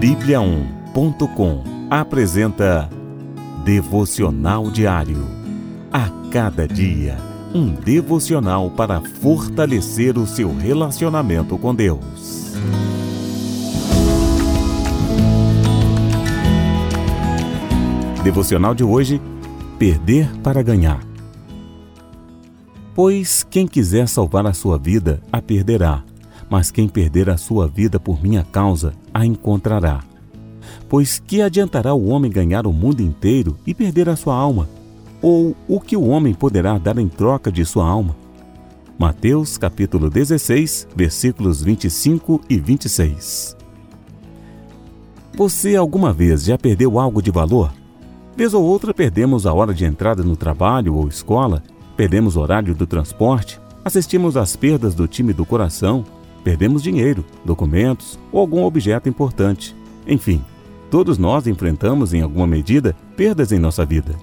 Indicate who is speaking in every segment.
Speaker 1: Bíblia1.com apresenta Devocional Diário. A cada dia, um devocional para fortalecer o seu relacionamento com Deus. Devocional de hoje: Perder para ganhar. Pois quem quiser salvar a sua vida, a perderá mas quem perder a sua vida por minha causa, a encontrará. Pois que adiantará o homem ganhar o mundo inteiro e perder a sua alma? Ou o que o homem poderá dar em troca de sua alma? Mateus capítulo 16, versículos 25 e 26. Você alguma vez já perdeu algo de valor? Vez ou outra perdemos a hora de entrada no trabalho ou escola, perdemos o horário do transporte, assistimos às perdas do time do coração, Perdemos dinheiro, documentos ou algum objeto importante. Enfim, todos nós enfrentamos, em alguma medida, perdas em nossa vida.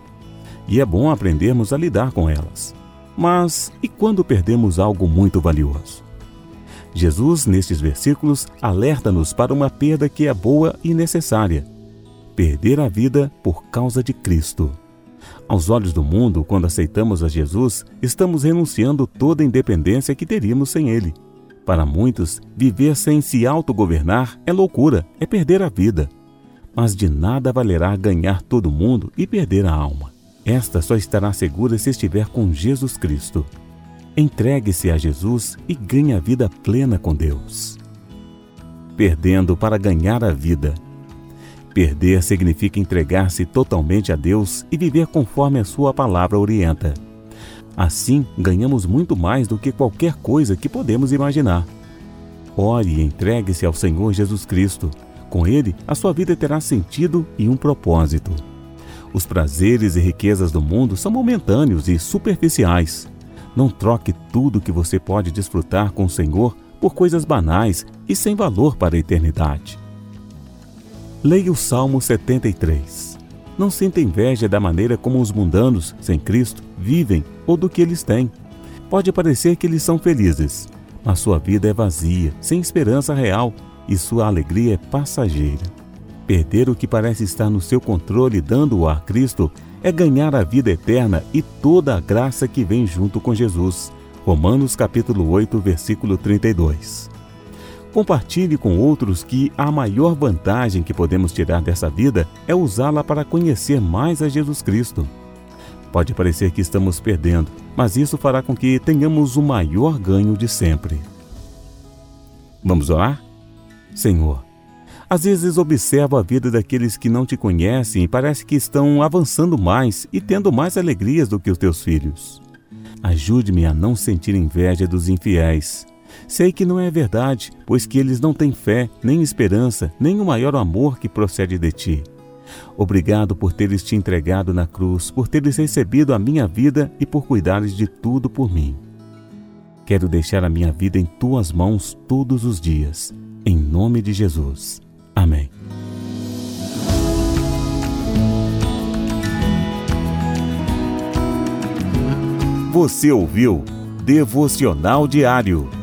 Speaker 1: E é bom aprendermos a lidar com elas. Mas e quando perdemos algo muito valioso? Jesus, nestes versículos, alerta-nos para uma perda que é boa e necessária: perder a vida por causa de Cristo. Aos olhos do mundo, quando aceitamos a Jesus, estamos renunciando toda a independência que teríamos sem Ele. Para muitos, viver sem se autogovernar é loucura, é perder a vida. Mas de nada valerá ganhar todo mundo e perder a alma. Esta só estará segura se estiver com Jesus Cristo. Entregue-se a Jesus e ganhe a vida plena com Deus. Perdendo para ganhar a vida. Perder significa entregar-se totalmente a Deus e viver conforme a Sua palavra orienta. Assim, ganhamos muito mais do que qualquer coisa que podemos imaginar. Ore e entregue-se ao Senhor Jesus Cristo. Com Ele, a sua vida terá sentido e um propósito. Os prazeres e riquezas do mundo são momentâneos e superficiais. Não troque tudo que você pode desfrutar com o Senhor por coisas banais e sem valor para a eternidade. Leia o Salmo 73. Não sinta inveja da maneira como os mundanos, sem Cristo, vivem ou do que eles têm. Pode parecer que eles são felizes, mas sua vida é vazia, sem esperança real e sua alegria é passageira. Perder o que parece estar no seu controle dando-o a Cristo é ganhar a vida eterna e toda a graça que vem junto com Jesus. Romanos capítulo 8, versículo 32. Compartilhe com outros que a maior vantagem que podemos tirar dessa vida é usá-la para conhecer mais a Jesus Cristo. Pode parecer que estamos perdendo, mas isso fará com que tenhamos o maior ganho de sempre. Vamos orar? Senhor, às vezes observo a vida daqueles que não te conhecem e parece que estão avançando mais e tendo mais alegrias do que os teus filhos. Ajude-me a não sentir inveja dos infiéis Sei que não é verdade, pois que eles não têm fé, nem esperança, nem o maior amor que procede de ti. Obrigado por teres te entregado na cruz, por teres recebido a minha vida e por cuidares de tudo por mim. Quero deixar a minha vida em tuas mãos todos os dias. Em nome de Jesus. Amém. Você ouviu Devocional Diário